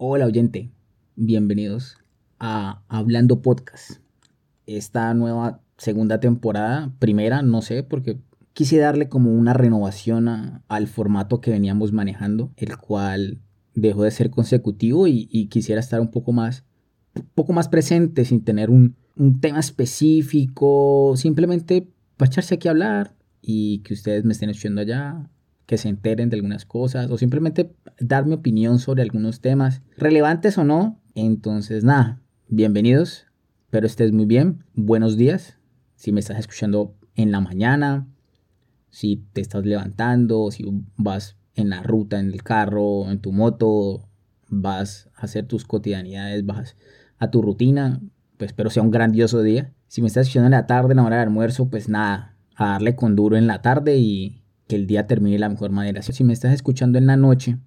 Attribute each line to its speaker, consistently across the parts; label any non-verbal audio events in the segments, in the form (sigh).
Speaker 1: Hola oyente, bienvenidos a Hablando Podcast. Esta nueva segunda temporada, primera, no sé, porque quise darle como una renovación al formato que veníamos manejando, el cual dejó de ser consecutivo y, quisiera estar un poco más, poco más presente sin tener un, un tema específico, simplemente para echarse aquí a hablar y que ustedes me estén escuchando allá, que se enteren de algunas cosas o simplemente dar mi opinión sobre algunos temas, relevantes o no. Entonces, nada, bienvenidos, espero estés muy bien. Buenos días, si me estás escuchando en la mañana, si te estás levantando, si vas en la ruta, en el carro, en tu moto, vas a hacer tus cotidianidades, vas a tu rutina, pues espero sea un grandioso día. Si me estás escuchando en la tarde, en la hora de almuerzo, pues nada, a darle con duro en la tarde y que el día termine de la mejor manera. Si me estás escuchando en la noche,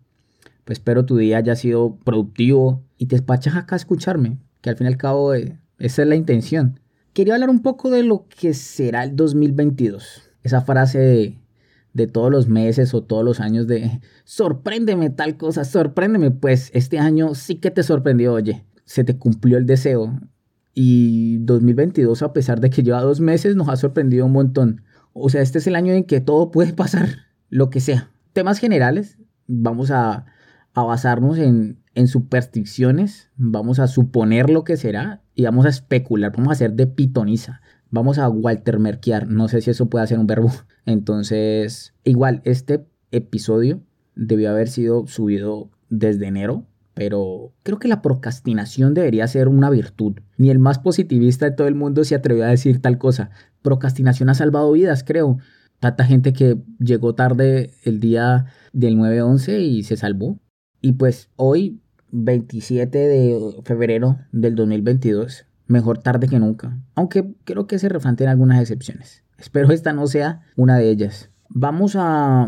Speaker 1: pues espero tu día haya sido productivo y te despachas acá a escucharme, que al fin y al cabo eh, esa es la intención. Quería hablar un poco de lo que será el 2022. Esa frase de, de todos los meses o todos los años de sorpréndeme tal cosa, sorpréndeme. Pues este año sí que te sorprendió, oye, se te cumplió el deseo. Y 2022, a pesar de que lleva dos meses, nos ha sorprendido un montón. O sea, este es el año en que todo puede (laughs) pasar, lo que sea. Temas generales, vamos a, basarnos en, en supersticiones, vamos a suponer lo que será y vamos a especular, vamos a hacer de pitoniza, vamos a Walter Merkear, no sé si eso puede ser un verbo. (laughs) Entonces, igual, este episodio debió haber sido subido desde enero, pero creo que la procrastinación debería ser una virtud. Ni el más positivista de todo el mundo se atrevió a decir tal cosa. Procrastinación ha salvado vidas, creo. Tanta gente que llegó tarde el día del 9-11 y se salvó. Y pues hoy, 27 de febrero del 2022, mejor tarde que nunca. Aunque creo que se refrán algunas excepciones. Espero esta no sea una de ellas. Vamos a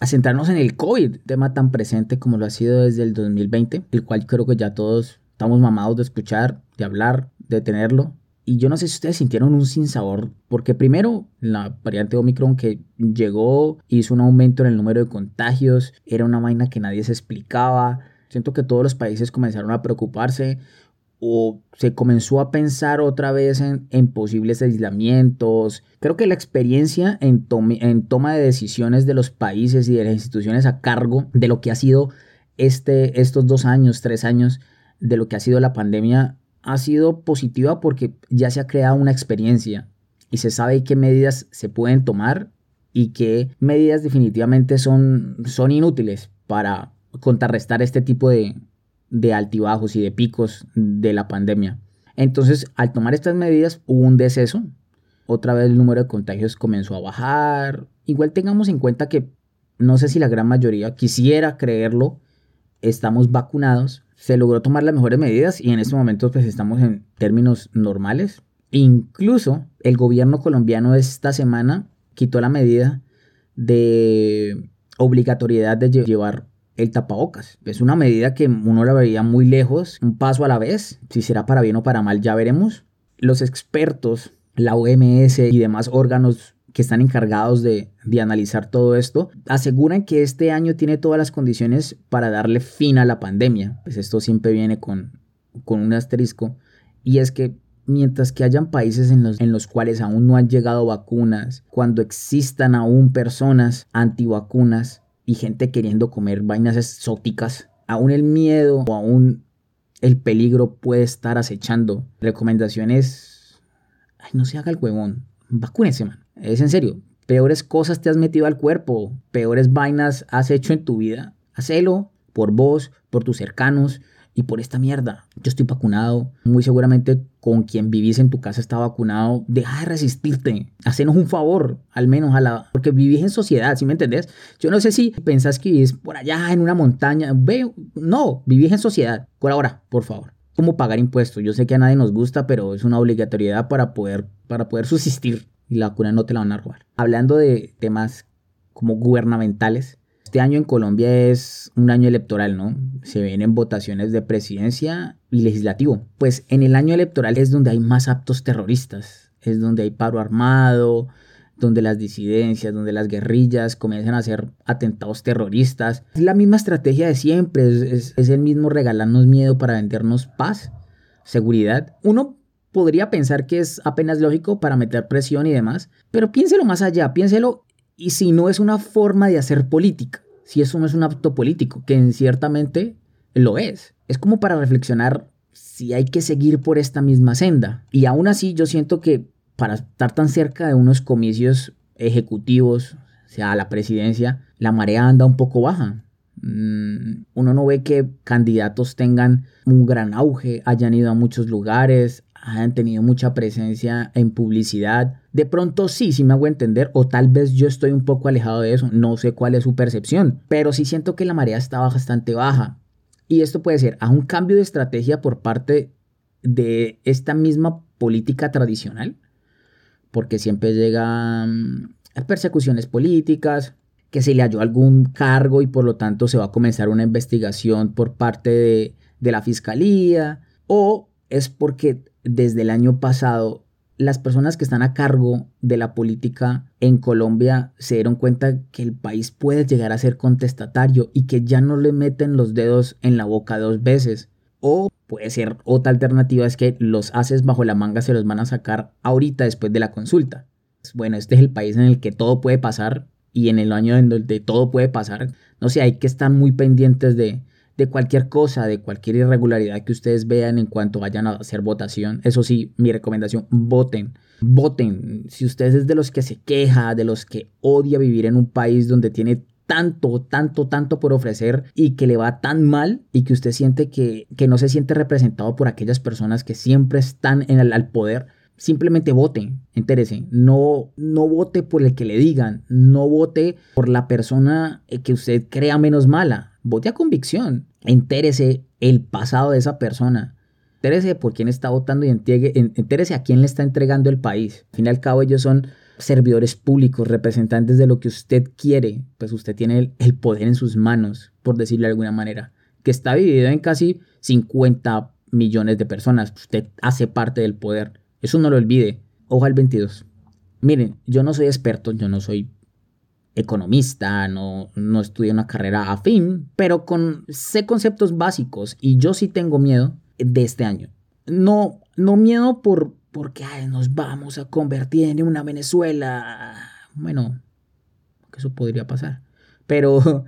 Speaker 1: a centrarnos en el COVID, tema tan presente como lo ha sido desde el 2020, el cual creo que ya todos estamos mamados de escuchar, de hablar, de tenerlo. Y yo no sé si ustedes sintieron un sinsabor, porque primero la variante Omicron que llegó hizo un aumento en el número de contagios, era una vaina que nadie se explicaba. Siento que todos los países comenzaron a preocuparse o se comenzó a pensar otra vez en, posibles aislamientos. Creo que la experiencia en, en, toma de decisiones de los países y de las instituciones a cargo de lo que ha sido este, estos dos años, tres años, de lo que ha sido la pandemia, ha sido positiva porque ya se ha creado una experiencia y se sabe qué medidas se pueden tomar y qué medidas definitivamente son, son inútiles para contrarrestar este tipo de, de altibajos y de picos de la pandemia. Entonces, al tomar estas medidas, hubo un deceso. Otra vez el número de contagios comenzó a bajar. Igual tengamos en cuenta que no sé si la gran mayoría quisiera creerlo, estamos vacunados, se logró tomar las mejores medidas y en este momento pues estamos en términos normales. Incluso el gobierno colombiano esta semana quitó la medida de obligatoriedad de llevar el tapabocas. Es una medida que uno la veía muy lejos, un paso a la vez. Si será para bien o para mal, ya veremos. Los expertos, la OMS y demás órganos que están encargados de, analizar todo esto, aseguran que este año tiene todas las condiciones para darle fin a la pandemia. Pues esto siempre viene con, con un asterisco. Y es que mientras que hayan países en los, en los cuales aún no han llegado vacunas, cuando existan aún personas antivacunas, y gente queriendo comer vainas exóticas, aún el miedo o aún el peligro puede estar acechando. Recomendaciones, ay, no se haga el huevón, vacúnese, man. Es en serio, peores cosas te has metido al cuerpo, peores vainas has hecho en tu vida. Hacelo por vos, por tus cercanos, y por esta mierda. Yo estoy vacunado, muy seguramente con quien vivís en tu casa está vacunado. Deja de resistirte, hacenos un favor, al menos a la... Porque vivís en sociedad, ¿sí me entendés? Yo no sé si pensás que vivís por allá en una montaña. Ve, no, vivís en sociedad. Por ahora, por favor. ¿Cómo pagar impuestos? Yo sé que a nadie nos gusta, pero es una obligatoriedad para poder, para poder subsistir. Y la vacuna no te la van a robar. Hablando de temas como gubernamentales, este año en Colombia es un año electoral, ¿no? Se vienen votaciones de presidencia y legislativo. Pues en el año electoral es donde hay más actos terroristas, es donde hay paro armado, donde las disidencias, donde las guerrillas comienzan a hacer atentados terroristas. Es la misma estrategia de siempre, es, es, el mismo regalarnos miedo para vendernos paz, seguridad. Uno podría pensar que es apenas lógico para meter presión y demás, pero piénselo más allá, piénselo y si no es una forma de hacer política, si eso no es un acto político, que ciertamente lo es. Es como para reflexionar si hay que seguir por esta misma senda. Y aún así yo siento que para estar tan cerca de unos comicios ejecutivos, o sea, la presidencia, la marea anda un poco baja. Mm, uno no ve que candidatos tengan un gran auge, hayan ido a muchos lugares, hayan tenido mucha presencia en publicidad. De pronto sí, sí me hago entender, o tal vez yo estoy un poco alejado de eso, no sé cuál es su percepción, pero sí siento que la marea está bastante baja. Y esto puede ser a un cambio de estrategia por parte de esta misma política tradicional, porque siempre llegan persecuciones políticas, que se le halló algún cargo y por lo tanto se va a comenzar una investigación por parte de la fiscalía, o es porque desde el año pasado las personas que están a cargo de la política en Colombia se dieron cuenta que el país puede llegar a ser contestatario y que ya no le meten los dedos en la boca dos veces. O puede ser otra alternativa es que los haces bajo la manga se los van a sacar ahorita después de la consulta. Bueno, este es el país en el que todo puede pasar y en el año en donde todo puede pasar. No sé, hay que estar muy pendientes de, de cualquier cosa, de cualquier irregularidad que ustedes vean en cuanto vayan a hacer votación. Eso sí, mi recomendación, voten. Voten. Si ustedes es de los que se queja, de los que odia vivir en un país donde tiene tanto, tanto, tanto por ofrecer y que le va tan mal y que usted siente que, que no se siente representado por aquellas personas que siempre están en el, al poder, simplemente vote, entérese, no, no vote por el que le digan, no vote por la persona que usted crea menos mala, vote a convicción, entérese el pasado de esa persona, entérese por quién está votando y entérese a quién le está entregando el país. Al fin y al cabo ellos son servidores públicos, representantes de lo que usted quiere, pues usted tiene el, poder en sus manos, por decirlo de alguna manera, que está dividido en casi 50 millones de personas, usted hace parte del poder eso no lo olvide. Ojo al 22. Miren, yo no soy experto, yo no soy economista, no, no estudié una carrera afín, pero con, sé conceptos básicos y yo sí tengo miedo de este año. No, no miedo por porque nos vamos a convertir en una Venezuela. Bueno, eso podría pasar. Pero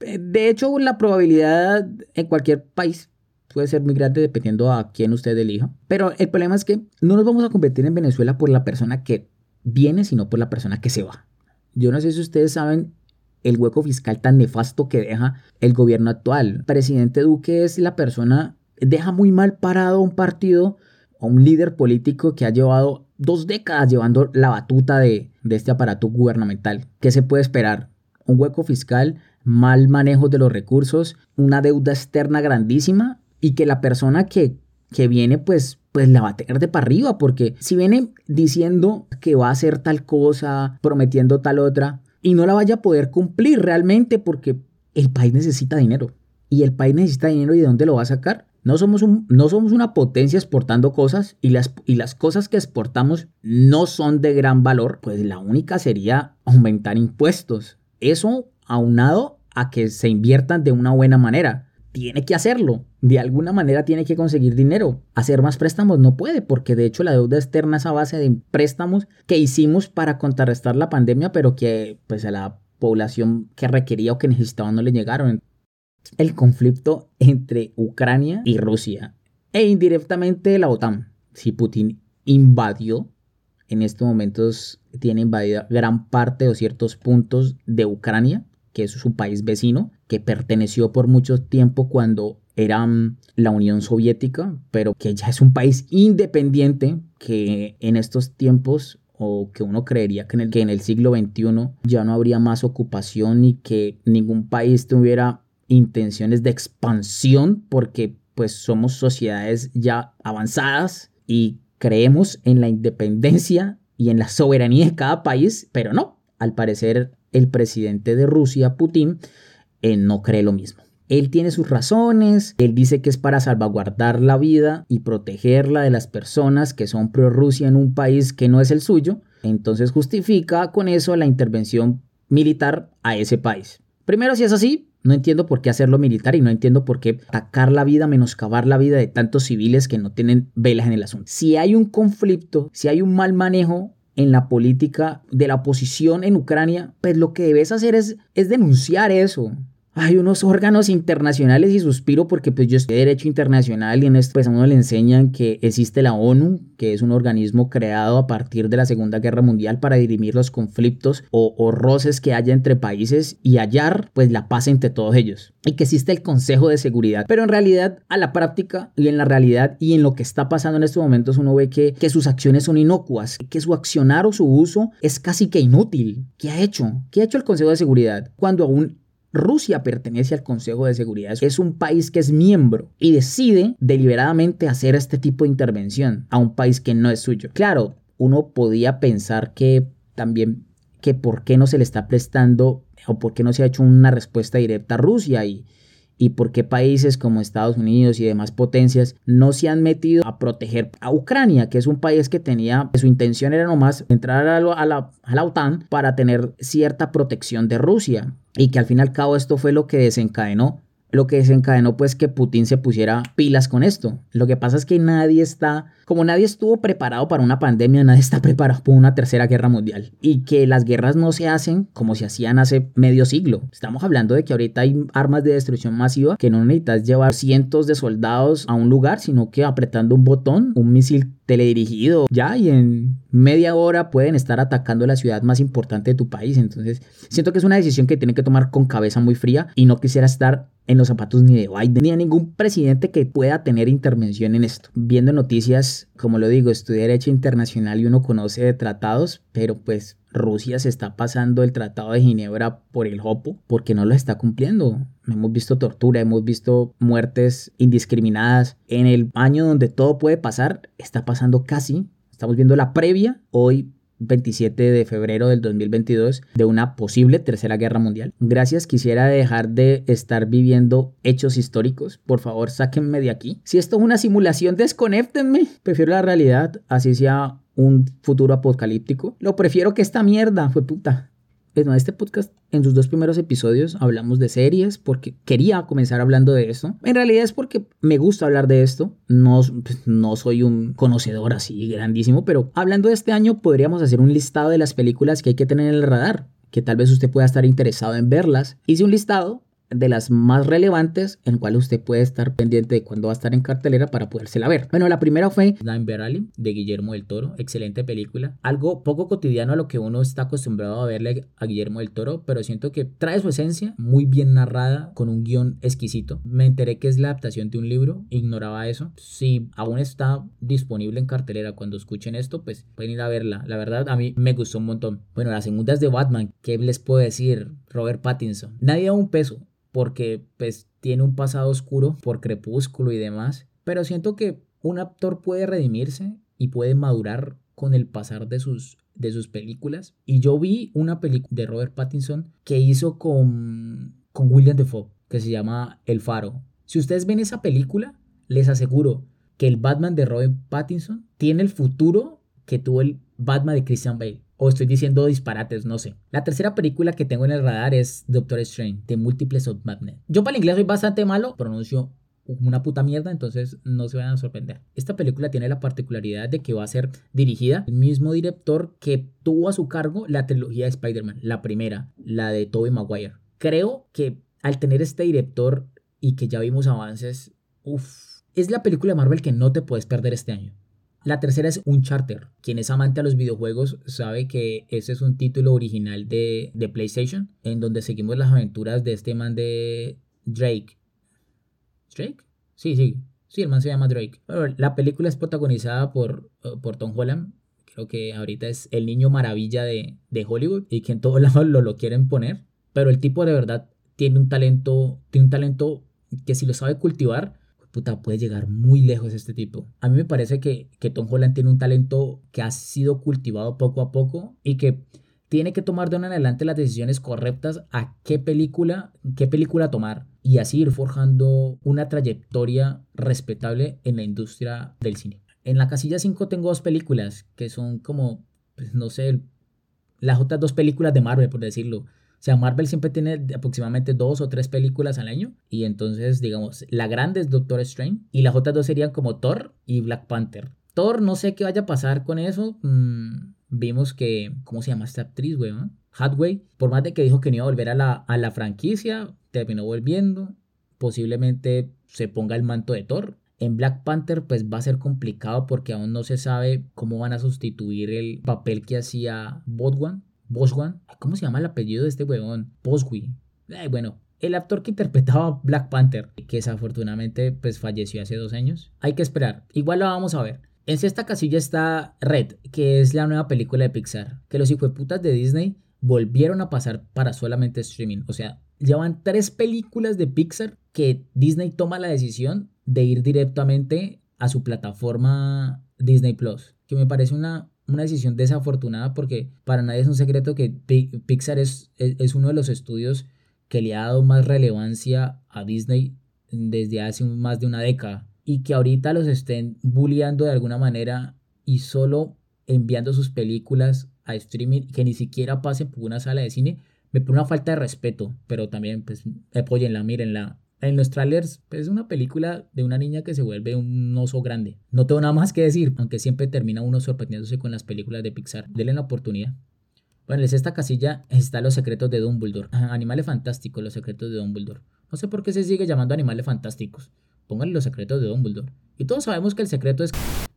Speaker 1: de hecho la probabilidad en cualquier país puede ser muy grande dependiendo a quién usted elija. Pero el problema es que no nos vamos a convertir en Venezuela por la persona que viene, sino por la persona que se va. Yo no sé si ustedes saben el hueco fiscal tan nefasto que deja el gobierno actual. Presidente Duque es la persona, deja muy mal parado un partido o un líder político que ha llevado dos décadas llevando la batuta de, de este aparato gubernamental. ¿Qué se puede esperar? Un hueco fiscal, mal manejo de los recursos, una deuda externa grandísima y que la persona que, que viene pues pues la va a tener de para arriba, porque si viene diciendo que va a hacer tal cosa, prometiendo tal otra, y no la vaya a poder cumplir realmente porque el país necesita dinero. Y el país necesita dinero y de dónde lo va a sacar. No somos, un, no somos una potencia exportando cosas y las, y las cosas que exportamos no son de gran valor, pues la única sería aumentar impuestos. Eso aunado a que se inviertan de una buena manera tiene que hacerlo. De alguna manera tiene que conseguir dinero. Hacer más préstamos no puede, porque de hecho la deuda externa es a base de préstamos que hicimos para contrarrestar la pandemia, pero que pues a la población que requería o que necesitaba no le llegaron. El conflicto entre Ucrania y Rusia e indirectamente la OTAN. Si Putin invadió, en estos momentos tiene invadida gran parte o ciertos puntos de Ucrania, que es su país vecino, que perteneció por mucho tiempo cuando era mm, la Unión Soviética, pero que ya es un país independiente que en estos tiempos o que uno creería que en el, siglo XXI ya no habría más ocupación y que ningún país tuviera intenciones de expansión porque pues somos sociedades ya avanzadas y creemos en la independencia y en la soberanía de cada país, pero no, al parecer el presidente de Rusia, Putin, eh, no cree lo mismo. Él tiene sus razones, él dice que es para salvaguardar la vida y protegerla de las personas que son pro-Rusia en un país que no es el suyo, Entonces justifica con eso la intervención militar a ese país. Primero, si es así, no entiendo por qué hacerlo militar y no entiendo por qué atacar la vida, menoscabar la vida de tantos civiles que no tienen velas en el asunto. Si hay un conflicto, si hay un mal manejo en la política de la oposición en Ucrania, pues lo que debes hacer es denunciar eso hay unos órganos internacionales y suspiro porque pues yo estoy de derecho internacional y en esto pues a uno le enseñan que existe la ONU, que es un organismo creado a partir de la Segunda Guerra Mundial para dirimir los conflictos o, o roces que haya entre países y hallar pues la paz entre todos ellos. Y que existe el Consejo de Seguridad. Pero en realidad a la práctica y en la realidad y en lo que está pasando en estos momentos uno ve que, que sus acciones son inocuas, que su accionar o su uso es casi que inútil. ¿Qué ha hecho? ¿Qué ha hecho el Consejo de Seguridad? Cuando aún Rusia pertenece al Consejo de Seguridad. Es un país que es miembro y decide deliberadamente hacer este tipo de intervención a un país que no es suyo. Claro, uno podía pensar que también que por qué no se le está prestando o por qué no se ha hecho una respuesta directa a Rusia y, y por qué países como Estados Unidos y demás potencias no se han metido a proteger a Ucrania, que es un país que tenía, su intención era nomás entrar a la, a la, a la OTAN para tener cierta protección de Rusia y que al fin y al cabo esto fue lo que desencadenó lo que desencadenó pues que Putin se pusiera pilas con esto. Lo que pasa es que nadie está, como nadie estuvo preparado para una pandemia, nadie está preparado para una tercera guerra mundial. Y que las guerras no se hacen como se hacían hace medio siglo. Estamos hablando de que ahorita hay armas de destrucción masiva que no necesitas llevar cientos de soldados a un lugar, sino que apretando un botón, un misil teledirigido ya y en media hora pueden estar atacando la ciudad más importante de tu país. Entonces, siento que es una decisión que tienen que tomar con cabeza muy fría y no quisiera estar en los zapatos ni de Biden ni a ningún presidente que pueda tener intervención en esto. Viendo noticias, como lo digo, estudié Derecho Internacional y uno conoce de tratados, pero pues Rusia se está pasando el Tratado de Ginebra por el hopo porque no lo está cumpliendo. Hemos visto tortura, hemos visto muertes indiscriminadas. En el año donde todo puede pasar, está pasando casi. Estamos viendo la previa hoy 27 de febrero del 2022 de una posible tercera guerra mundial. Gracias, quisiera dejar de estar viviendo hechos históricos. Por favor, sáquenme de aquí. Si esto es una simulación, desconéctenme. Prefiero la realidad, así sea un futuro apocalíptico. Lo prefiero que esta mierda, fue puta. En este podcast, en sus dos primeros episodios, hablamos de series porque quería comenzar hablando de esto. En realidad es porque me gusta hablar de esto. No, pues, no soy un conocedor así grandísimo, pero hablando de este año podríamos hacer un listado de las películas que hay que tener en el radar, que tal vez usted pueda estar interesado en verlas. Hice un listado de las más relevantes en cual usted puede estar pendiente de cuándo va a estar en cartelera para podérsela ver. Bueno, la primera fue Nine Alley de Guillermo del Toro, excelente película, algo poco cotidiano a lo que uno está acostumbrado a verle a Guillermo del Toro, pero siento que trae su esencia, muy bien narrada, con un guion exquisito. Me enteré que es la adaptación de un libro, ignoraba eso. Si aún está disponible en cartelera cuando escuchen esto, pues pueden ir a verla. La verdad, a mí me gustó un montón. Bueno, las segundas de Batman, ¿qué les puedo decir? Robert Pattinson. Nadie da un peso porque pues tiene un pasado oscuro por crepúsculo y demás, pero siento que un actor puede redimirse y puede madurar con el pasar de sus, de sus películas. Y yo vi una película de Robert Pattinson que hizo con, con William Defoe, que se llama El Faro. Si ustedes ven esa película, les aseguro que el Batman de Robert Pattinson tiene el futuro que tuvo el Batman de Christian Bale o estoy diciendo disparates, no sé. La tercera película que tengo en el radar es Doctor Strange, de Multiples of Madness. Yo para el inglés soy bastante malo, pronuncio una puta mierda, entonces no se vayan a sorprender. Esta película tiene la particularidad de que va a ser dirigida el mismo director que tuvo a su cargo la trilogía de Spider-Man, la primera, la de Tobey Maguire. Creo que al tener este director y que ya vimos avances, uff, es la película de Marvel que no te puedes perder este año. La tercera es Uncharted. Quien es amante a los videojuegos sabe que ese es un título original de, PlayStation, en donde seguimos las aventuras de este man de Drake. ¿Drake? Sí, sí. Sí, el man se llama Drake. la película es protagonizada por, uh, por Tom Holland. Creo que ahorita es el niño maravilla de, de Hollywood y que en todos (laughs) lados lo, lo quieren poner. Pero el tipo de verdad tiene un talento, tiene un talento que si lo sabe cultivar, puta, puede llegar muy lejos este tipo. A mí me parece que, que Tom Holland tiene un talento que ha sido cultivado poco a poco y que tiene que tomar de ahora en adelante las decisiones correctas a qué película, qué película tomar y así ir forjando una trayectoria respetable en la industria del cine. En la casilla 5 tengo dos películas que son como pues, no sé, las otras dos películas de Marvel, por decirlo. Sea, Marvel siempre tiene aproximadamente dos o tres películas al año. Y entonces, digamos, la grande es Doctor Strange. Y las otras dos serían como Thor y Black Panther. Thor, no sé qué vaya a pasar con eso. Mm, vimos que, ¿cómo se llama esta actriz, güey? Hathaway, por más de que dijo que no iba a volver a la, a la franquicia, terminó volviendo. Posiblemente se ponga el manto de Thor. En Black Panther pues va a ser complicado porque aún no se sabe cómo van a sustituir el papel que hacía Boswan. Boswan. ¿Cómo se llama el apellido de este huevón? Boswi. bueno, el actor que interpretaba Black Panther, que desafortunadamente pues falleció hace dos años. Hay que esperar. Igual lo vamos a ver. En esta casilla está Red, que es la nueva película de Pixar, que los hijueputas de Disney volvieron a pasar para solamente streaming. O sea, llevan tres películas de Pixar que Disney toma la decisión de ir directamente a su plataforma Disney Plus, que me parece una, una decisión desafortunada porque para nadie es un secreto que Pixar es, es, uno de los estudios que le ha dado más relevancia a Disney desde hace más de una década y que ahorita los estén bulleando de alguna manera y solo enviando sus películas a streaming que ni siquiera pasen por una sala de cine, me pone una falta de respeto, pero también pues apóyenla, mírenla. En los trailers es una película de una niña que se vuelve un oso grande. No tengo nada más que decir, aunque siempre termina uno sorprendiéndose con las películas de Pixar. Denle la oportunidad. Bueno, en esta casilla está Los secretos de Dumbledore. Animales fantásticos, Los secretos de Dumbledore. No sé por qué se sigue llamando Animales fantásticos. Pónganle Los secretos de Dumbledore. Y todos sabemos que el secreto es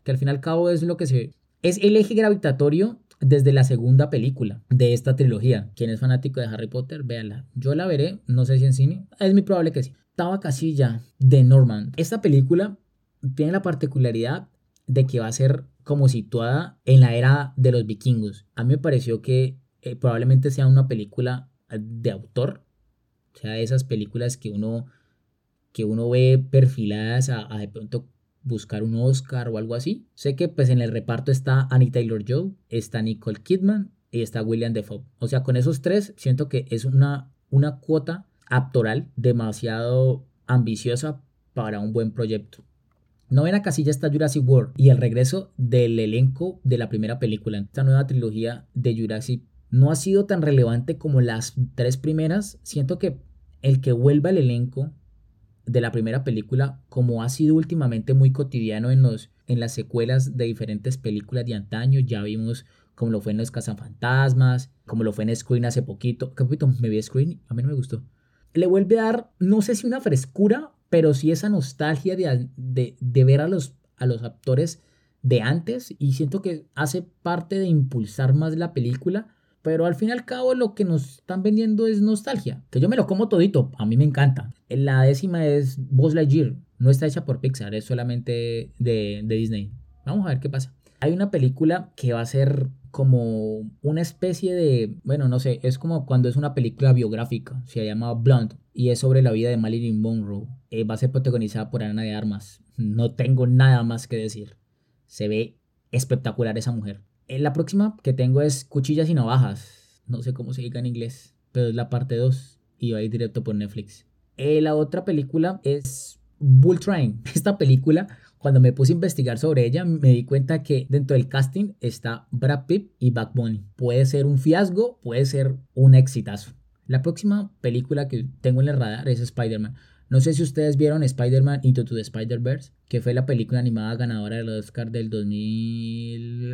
Speaker 1: que al fin y al cabo es lo que se... Es el eje gravitatorio desde la segunda película de esta trilogía. Quien es fanático de Harry Potter, véala. Yo la veré, no sé si en cine. Es muy probable que sí. Octava casilla de Norman. Esta película tiene la particularidad de que va a ser como situada en la era de los vikingos. A mí me pareció que eh, probablemente sea una película de autor. O sea, esas películas que uno, que uno ve perfiladas a, de pronto buscar un Oscar o algo así. Sé que pues en el reparto está Annie Taylor-Joy, está Nicole Kidman y está William Defoe. O sea, con esos tres siento que es una, una cuota actoral demasiado ambiciosa para un buen proyecto. Novena casilla está Jurassic World y el regreso del elenco de la primera película. Esta nueva trilogía de Jurassic no ha sido tan relevante como las tres primeras. Siento que el que vuelva el elenco de la primera película, como ha sido últimamente muy cotidiano en, los, en las secuelas de diferentes películas de antaño, ya vimos como lo fue en Los Cazafantasmas, como lo fue en Screen hace poquito. ¿Qué poquito me vi Screen? A mí no me gustó. Le vuelve a dar, no sé si una frescura, pero sí esa nostalgia de, de, de ver a los, a los actores de antes y siento que hace parte de impulsar más la película pero al fin y al cabo lo que nos están vendiendo es nostalgia. Que yo me lo como todito, a mí me encanta. La décima es Buzz Lightyear. No está hecha por Pixar, es solamente de, de Disney. Vamos a ver qué pasa. Hay una película que va a ser como una especie de, bueno, no sé, es como cuando es una película biográfica, se llama Blunt y es sobre la vida de Marilyn Monroe. Eh, va a ser protagonizada por Ana de Armas. No tengo nada más que decir. Se ve espectacular esa mujer. Eh, la próxima que tengo es Cuchillas y Navajas. No sé cómo se diga en inglés, pero es la parte 2 y va directo por Netflix. Eh, la otra película es Bull Train. (laughs) Esta película, cuando me puse a investigar sobre ella, me di cuenta que dentro del casting está Brad Pitt y Back Bunny. Puede ser un fiasco, puede ser un exitazo. La próxima película que tengo en el radar es Spider-Man. No sé si ustedes vieron Spider-Man Into the Spider-Verse, que fue la película animada ganadora del Oscar del 2000...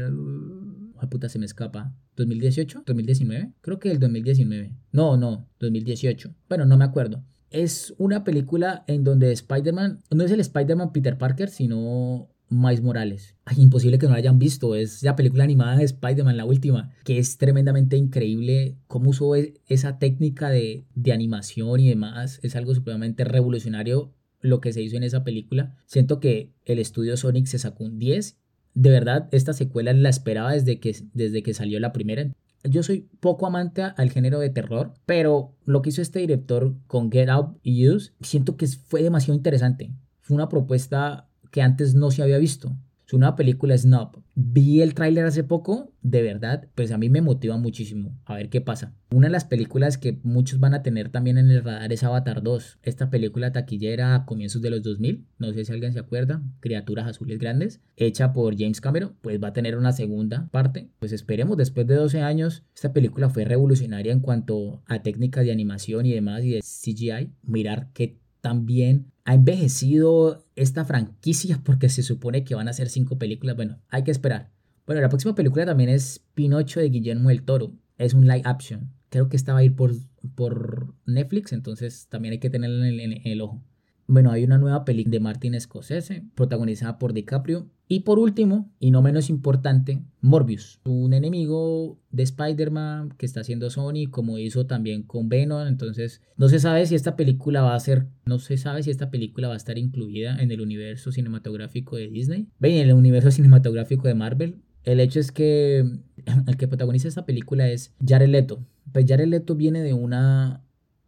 Speaker 1: Ay, puta, se me escapa. ¿2018? ¿2019? Creo que el 2019. No, no, 2018. Bueno, no me acuerdo. Es una película en donde Spider-Man, no es el Spider-Man Peter Parker, sino Miles Morales. Ay, imposible que no la hayan visto. Es la película animada de Spider-Man, la última, que es tremendamente increíble cómo usó e-, esa técnica de, de animación y demás. Es algo supremamente revolucionario lo que se hizo en esa película. Siento que el estudio Sonic se sacó un 10. De verdad, esta secuela la esperaba desde que, desde que salió la primera. Yo soy poco amante al género de terror, pero lo que hizo este director con Get Out y Use, siento que fue demasiado interesante. Fue una propuesta que antes no se había visto. Su nueva película es Snob. Vi el tráiler hace poco, de verdad, pues a mí me motiva muchísimo a ver qué pasa. Una de las películas que muchos van a tener también en el radar es Avatar 2. Esta película taquillera a comienzos de los 2000, no sé si alguien se acuerda, Criaturas Azules Grandes, hecha por James Cameron, pues va a tener una segunda parte. Pues esperemos, después de 12 años, esta película fue revolucionaria en cuanto a técnicas de animación y demás y de CGI. Mirar qué también ha envejecido esta franquicia porque se supone que van a ser cinco películas. Bueno, hay que esperar. Bueno, la próxima película también es Pinocho de Guillermo del Toro. Es un live action. Creo que esta va a ir por, por Netflix, entonces también hay que tenerla en el ojo. Bueno, hay una nueva película de Martin Scorsese, protagonizada por DiCaprio. Y por último, y no menos importante, Morbius, un enemigo de Spider-Man que está haciendo Sony, como hizo también con Venom. Entonces, no se sabe si esta película va a ser, no se sabe si esta película va a estar incluida en el universo cinematográfico de Disney. En el universo cinematográfico de Marvel. El hecho es que (clears throat) el que protagoniza esta película es Jared Leto. Pues Jared Leto viene de una,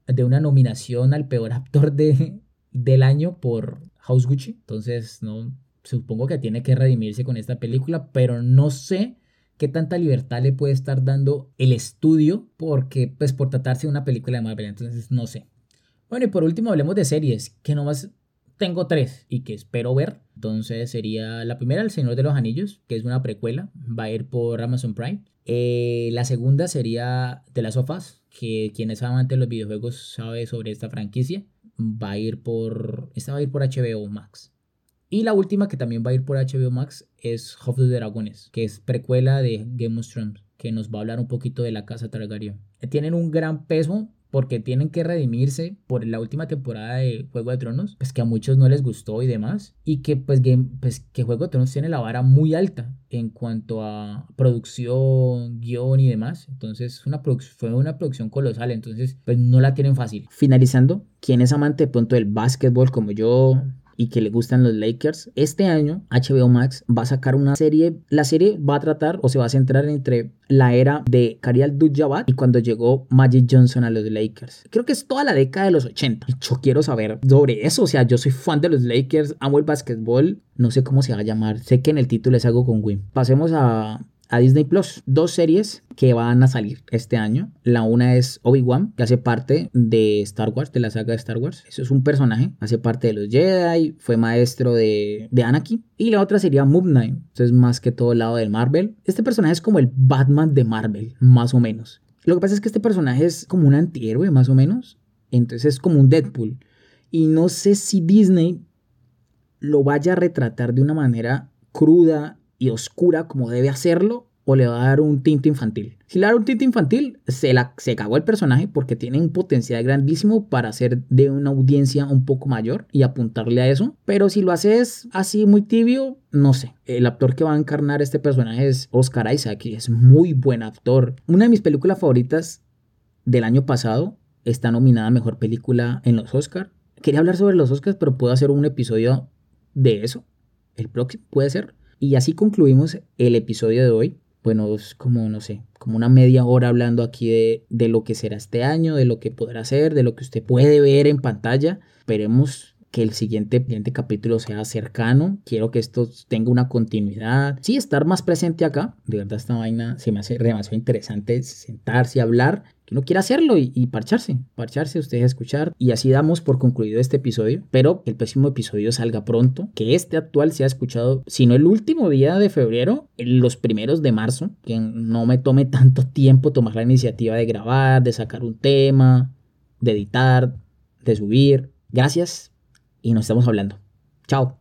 Speaker 1: de una nominación al peor actor de, del año por House Gucci. Entonces, no supongo que tiene que redimirse con esta película, pero no sé qué tanta libertad le puede estar dando el estudio porque pues por tratarse de una película de Marvel, entonces no sé. Bueno, y por último hablemos de series, que nomás tengo tres y que espero ver. Entonces sería la primera, El Señor de los Anillos, que es una precuela, va a ir por Amazon Prime. Eh, la segunda sería The Last of Us, que quien es amante de los videojuegos sabe sobre esta franquicia va a ir por. Esta va a ir por HBO Max. Y la última que también va a ir por HBO Max es House of the Dragones, que es precuela de Game of Thrones, que nos va a hablar un poquito de la casa Targaryen. Tienen un gran peso porque tienen que redimirse por la última temporada de Juego de Tronos, pues que a muchos no les gustó y demás, y que pues, pues que Juego de Tronos tiene la vara muy alta en cuanto a producción, guion y demás, entonces fue una producción colosal, entonces pues no la tienen fácil. Finalizando, quien es amante de pronto del básquetbol como yo, y que le gustan los Lakers, este año HBO Max va a sacar una serie. La serie va a tratar o se va a centrar entre la era de Kareem Abdul-Jabbar y cuando llegó Magic Johnson a los Lakers. Creo que es toda la década de los 80. Yo quiero saber sobre eso. O sea, yo soy fan de los Lakers, amo el básquetbol. No sé cómo se va a llamar. Sé que en el título es algo con Wim. Pasemos a a Disney Plus. Dos series que van a salir este año. La una es Obi-Wan, que hace parte de Star Wars, de la saga de Star Wars. Eso es un personaje, hace parte de los Jedi, fue maestro de, de Anakin. Y la otra sería Moon Knight, es más que todo el lado del Marvel. Este personaje es como el Batman de Marvel, más o menos. Lo que pasa es que este personaje es como un antihéroe, más o menos. Entonces es como un Deadpool. Y no sé si Disney lo vaya a retratar de una manera cruda y oscura como debe hacerlo o le va a dar un tinte infantil. Si le da un tinte infantil, se, la, se cagó el personaje porque tiene un potencial grandísimo para ser de una audiencia un poco mayor y apuntarle a eso. Pero si lo haces así muy tibio, no sé. El actor que va a encarnar este personaje es Oscar Isaac y es muy buen actor. Una de mis películas favoritas del año pasado está nominada a Mejor Película en los Oscars. Quería hablar sobre los Oscars, pero puedo hacer un episodio de eso. El próximo puede ser. Y así concluimos el episodio de hoy. Bueno, es como, no sé, como una media hora hablando aquí de, de lo que será este año, de lo que podrá ser, de lo que usted puede ver en pantalla. Esperemos que el siguiente, siguiente capítulo sea cercano. Quiero que esto tenga una continuidad. Sí, estar más presente acá. De verdad, esta vaina se me hace demasiado interesante sentarse y hablar que uno quiera hacerlo y, parcharse, parcharse, ustedes a escuchar. Y así damos por concluido este episodio. Pero que el próximo episodio salga pronto, que este actual sea escuchado, si no el último día de febrero, los primeros de marzo, que no me tome tanto tiempo tomar la iniciativa de grabar, de sacar un tema, de editar, de subir. Gracias y nos estamos hablando. Chao.